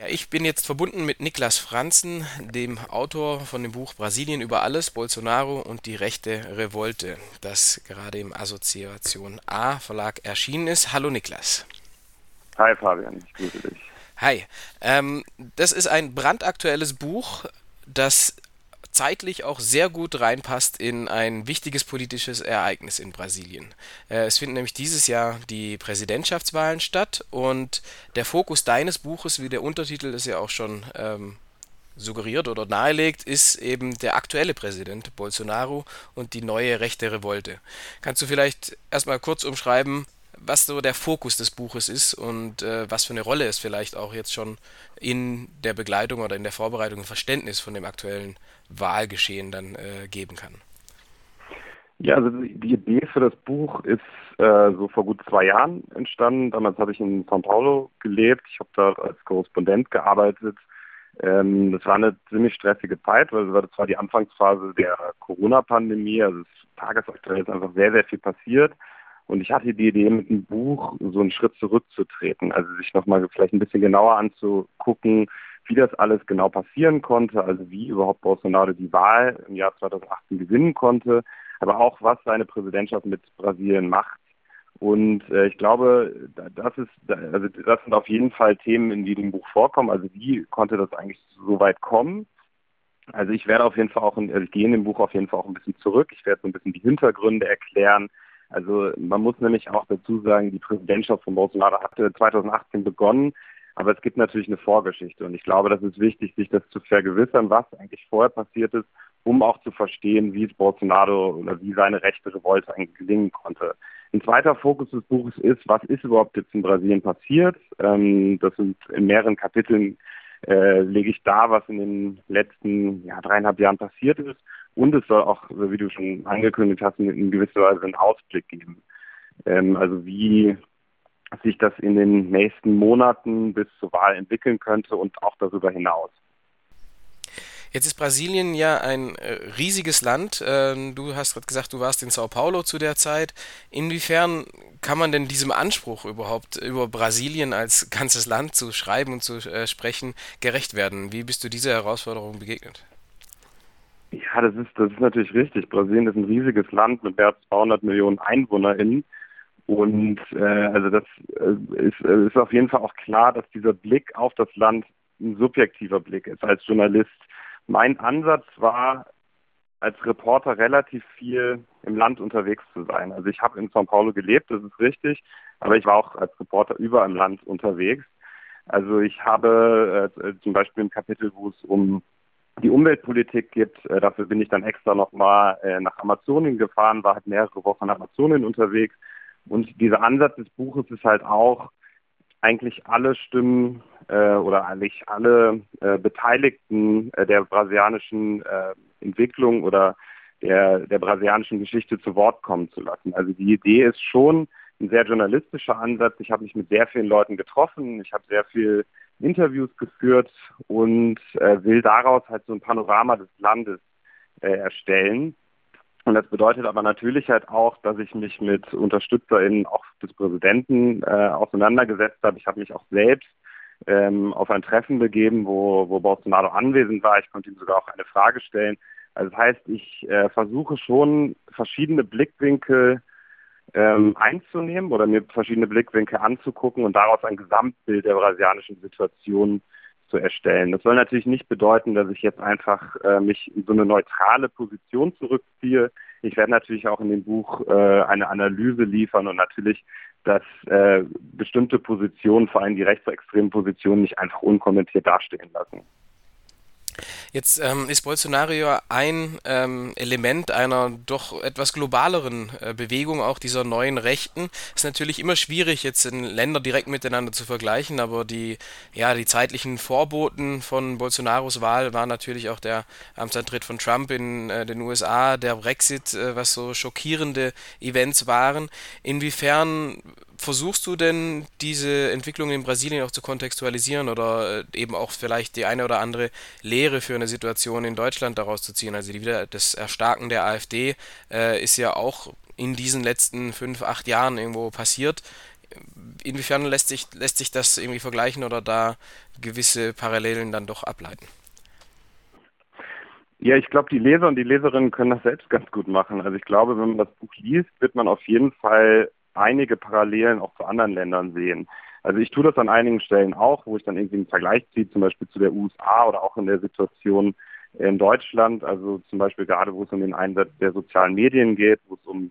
Ja, ich bin jetzt verbunden mit Niklas Franzen, dem Autor von dem Buch Brasilien über alles, Bolsonaro und die rechte Revolte, das gerade im Assoziation A Verlag erschienen ist. Hallo Niklas. Hi Fabian, ich grüße dich. Hi. Ähm, das ist ein brandaktuelles Buch, das zeitlich auch sehr gut reinpasst in ein wichtiges politisches Ereignis in Brasilien. Äh, es finden nämlich dieses Jahr die Präsidentschaftswahlen statt und der Fokus deines Buches, wie der Untertitel es ja auch schon ähm, suggeriert oder nahelegt, ist eben der aktuelle Präsident Bolsonaro und die neue rechte Revolte. Kannst du vielleicht erstmal kurz umschreiben, was so der Fokus des Buches ist und äh, was für eine Rolle es vielleicht auch jetzt schon in der Begleitung oder in der Vorbereitung und Verständnis von dem aktuellen Wahlgeschehen dann äh, geben kann. Ja, also die Idee für das Buch ist äh, so vor gut zwei Jahren entstanden. Damals habe ich in São Paulo gelebt. Ich habe da als Korrespondent gearbeitet. Ähm, das war eine ziemlich stressige Zeit, weil das war die Anfangsphase der Corona-Pandemie. Also tagesaktuell ist einfach sehr, sehr viel passiert. Und ich hatte die Idee, mit dem Buch so einen Schritt zurückzutreten, also sich nochmal vielleicht ein bisschen genauer anzugucken, wie das alles genau passieren konnte, also wie überhaupt Bolsonaro die Wahl im Jahr 2018 gewinnen konnte, aber auch was seine Präsidentschaft mit Brasilien macht. Und äh, ich glaube, das ist, also das sind auf jeden Fall Themen, in die dem Buch vorkommen. Also wie konnte das eigentlich so weit kommen? Also ich werde auf jeden Fall auch, also ich gehe in dem Buch auf jeden Fall auch ein bisschen zurück. Ich werde so ein bisschen die Hintergründe erklären, also man muss nämlich auch dazu sagen, die Präsidentschaft von Bolsonaro hatte 2018 begonnen, aber es gibt natürlich eine Vorgeschichte und ich glaube, das ist wichtig, sich das zu vergewissern, was eigentlich vorher passiert ist, um auch zu verstehen, wie es Bolsonaro oder wie seine rechte Revolte eigentlich gelingen konnte. Ein zweiter Fokus des Buches ist, was ist überhaupt jetzt in Brasilien passiert? Ähm, das sind in mehreren Kapiteln äh, lege ich da, was in den letzten ja, dreieinhalb Jahren passiert ist. Und es soll auch, wie du schon angekündigt hast, in gewisser Weise einen Ausblick geben. Ähm, also wie sich das in den nächsten Monaten bis zur Wahl entwickeln könnte und auch darüber hinaus. Jetzt ist Brasilien ja ein äh, riesiges Land. Ähm, du hast gerade gesagt, du warst in Sao Paulo zu der Zeit. Inwiefern kann man denn diesem Anspruch überhaupt über Brasilien als ganzes Land zu schreiben und zu äh, sprechen gerecht werden? Wie bist du dieser Herausforderung begegnet? Ja, das ist, das ist natürlich richtig. Brasilien ist ein riesiges Land mit mehr als 200 Millionen EinwohnerInnen. Und äh, also das äh, ist, äh, ist auf jeden Fall auch klar, dass dieser Blick auf das Land ein subjektiver Blick ist als Journalist. Mein Ansatz war, als Reporter relativ viel im Land unterwegs zu sein. Also ich habe in São Paulo gelebt, das ist richtig, aber ich war auch als Reporter überall im Land unterwegs. Also ich habe äh, zum Beispiel im Kapitel, wo es um die Umweltpolitik geht. Äh, dafür bin ich dann extra nochmal äh, nach Amazonien gefahren, war halt mehrere Wochen in Amazonien unterwegs. Und dieser Ansatz des Buches ist halt auch, eigentlich alle Stimmen äh, oder eigentlich alle äh, Beteiligten äh, der brasilianischen äh, Entwicklung oder der, der brasilianischen Geschichte zu Wort kommen zu lassen. Also die Idee ist schon ein sehr journalistischer Ansatz. Ich habe mich mit sehr vielen Leuten getroffen. Ich habe sehr viel Interviews geführt und äh, will daraus halt so ein Panorama des Landes äh, erstellen. Und das bedeutet aber natürlich halt auch, dass ich mich mit UnterstützerInnen auch des Präsidenten äh, auseinandergesetzt habe. Ich habe mich auch selbst ähm, auf ein Treffen begeben, wo, wo Bolsonaro anwesend war. Ich konnte ihm sogar auch eine Frage stellen. Also das heißt, ich äh, versuche schon verschiedene Blickwinkel ähm, einzunehmen oder mir verschiedene Blickwinkel anzugucken und daraus ein Gesamtbild der brasilianischen Situation zu erstellen. Das soll natürlich nicht bedeuten, dass ich jetzt einfach äh, mich in so eine neutrale Position zurückziehe. Ich werde natürlich auch in dem Buch äh, eine Analyse liefern und natürlich, dass äh, bestimmte Positionen, vor allem die rechtsextremen Positionen, nicht einfach unkommentiert dastehen lassen. Jetzt ähm, ist Bolsonaro ein ähm, Element einer doch etwas globaleren äh, Bewegung, auch dieser neuen Rechten. Ist natürlich immer schwierig, jetzt in Länder direkt miteinander zu vergleichen, aber die, ja, die zeitlichen Vorboten von Bolsonaros Wahl waren natürlich auch der Amtsantritt von Trump in äh, den USA, der Brexit, äh, was so schockierende Events waren. Inwiefern versuchst du denn diese Entwicklung in Brasilien auch zu kontextualisieren oder äh, eben auch vielleicht die eine oder andere Lehre für eine Situation in Deutschland daraus zu ziehen? Also die, das Erstarken der AfD äh, ist ja auch in diesen letzten fünf, acht Jahren irgendwo passiert. inwiefern lässt sich, lässt sich das irgendwie vergleichen oder da gewisse Parallelen dann doch ableiten? Ja, ich glaube, die Leser und die Leserinnen können das selbst ganz gut machen. Also ich glaube, wenn man das Buch liest, wird man auf jeden Fall einige Parallelen auch zu anderen Ländern sehen. Also ich tue das an einigen Stellen auch, wo ich dann irgendwie einen Vergleich ziehe, zum Beispiel zu der USA oder auch in der Situation in Deutschland, also zum Beispiel gerade, wo es um den Einsatz der sozialen Medien geht, wo es um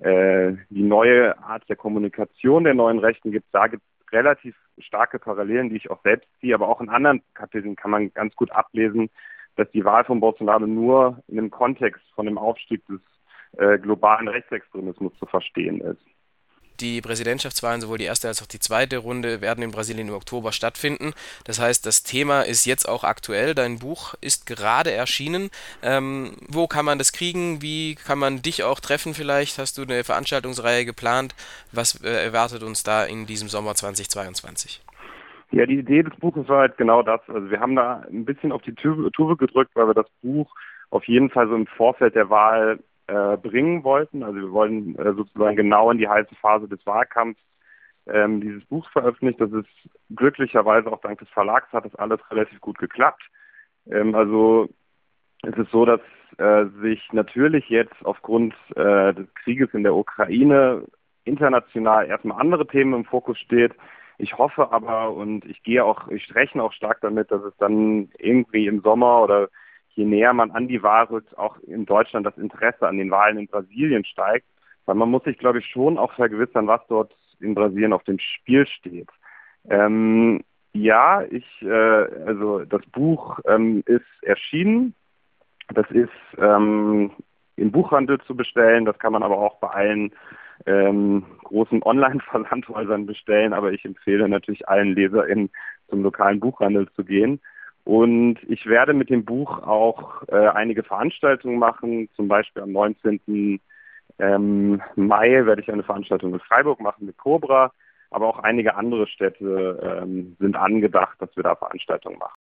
äh, die neue Art der Kommunikation der neuen Rechten gibt, da gibt es relativ starke Parallelen, die ich auch selbst ziehe, aber auch in anderen Kapiteln kann man ganz gut ablesen, dass die Wahl von Bolsonaro nur in dem Kontext von dem Aufstieg des äh, globalen Rechtsextremismus zu verstehen ist. Die Präsidentschaftswahlen, sowohl die erste als auch die zweite Runde, werden in Brasilien im Oktober stattfinden. Das heißt, das Thema ist jetzt auch aktuell. Dein Buch ist gerade erschienen. Ähm, wo kann man das kriegen? Wie kann man dich auch treffen vielleicht? Hast du eine Veranstaltungsreihe geplant? Was äh, erwartet uns da in diesem Sommer 2022? Ja, die Idee des Buches war halt genau das. Also wir haben da ein bisschen auf die Tube, gedrückt, weil wir das Buch auf jeden Fall so im Vorfeld der Wahl äh, bringen wollten. Also wir wollen äh, sozusagen genau in die heiße Phase des Wahlkampfs ähm, dieses Buch veröffentlicht. Das ist glücklicherweise auch dank des Verlags hat das alles relativ gut geklappt. Ähm, also es ist so, dass äh, sich natürlich jetzt aufgrund äh, des Krieges in der Ukraine international erstmal andere Themen im Fokus steht. Ich hoffe aber und ich gehe auch, ich rechne auch stark damit, dass es dann irgendwie im Sommer oder je näher man an die Wahl rückt, auch in Deutschland das Interesse an den Wahlen in Brasilien steigt. Weil man muss sich, glaube ich, schon auch vergewissern, was dort in Brasilien auf dem Spiel steht. Ähm, ja, ich, äh, also das Buch ähm, ist erschienen. Das ist ähm, im Buchhandel zu bestellen. Das kann man aber auch bei allen ähm, großen Online-Versandhäusern bestellen, aber ich empfehle natürlich allen LeserInnen zum lokalen Buchhandel zu gehen. Und ich werde mit dem Buch auch äh, einige Veranstaltungen machen, zum Beispiel am 19. Ähm, Mai werde ich eine Veranstaltung in Freiburg machen mit Cobra, aber auch einige andere Städte ähm, sind angedacht, dass wir da Veranstaltungen machen.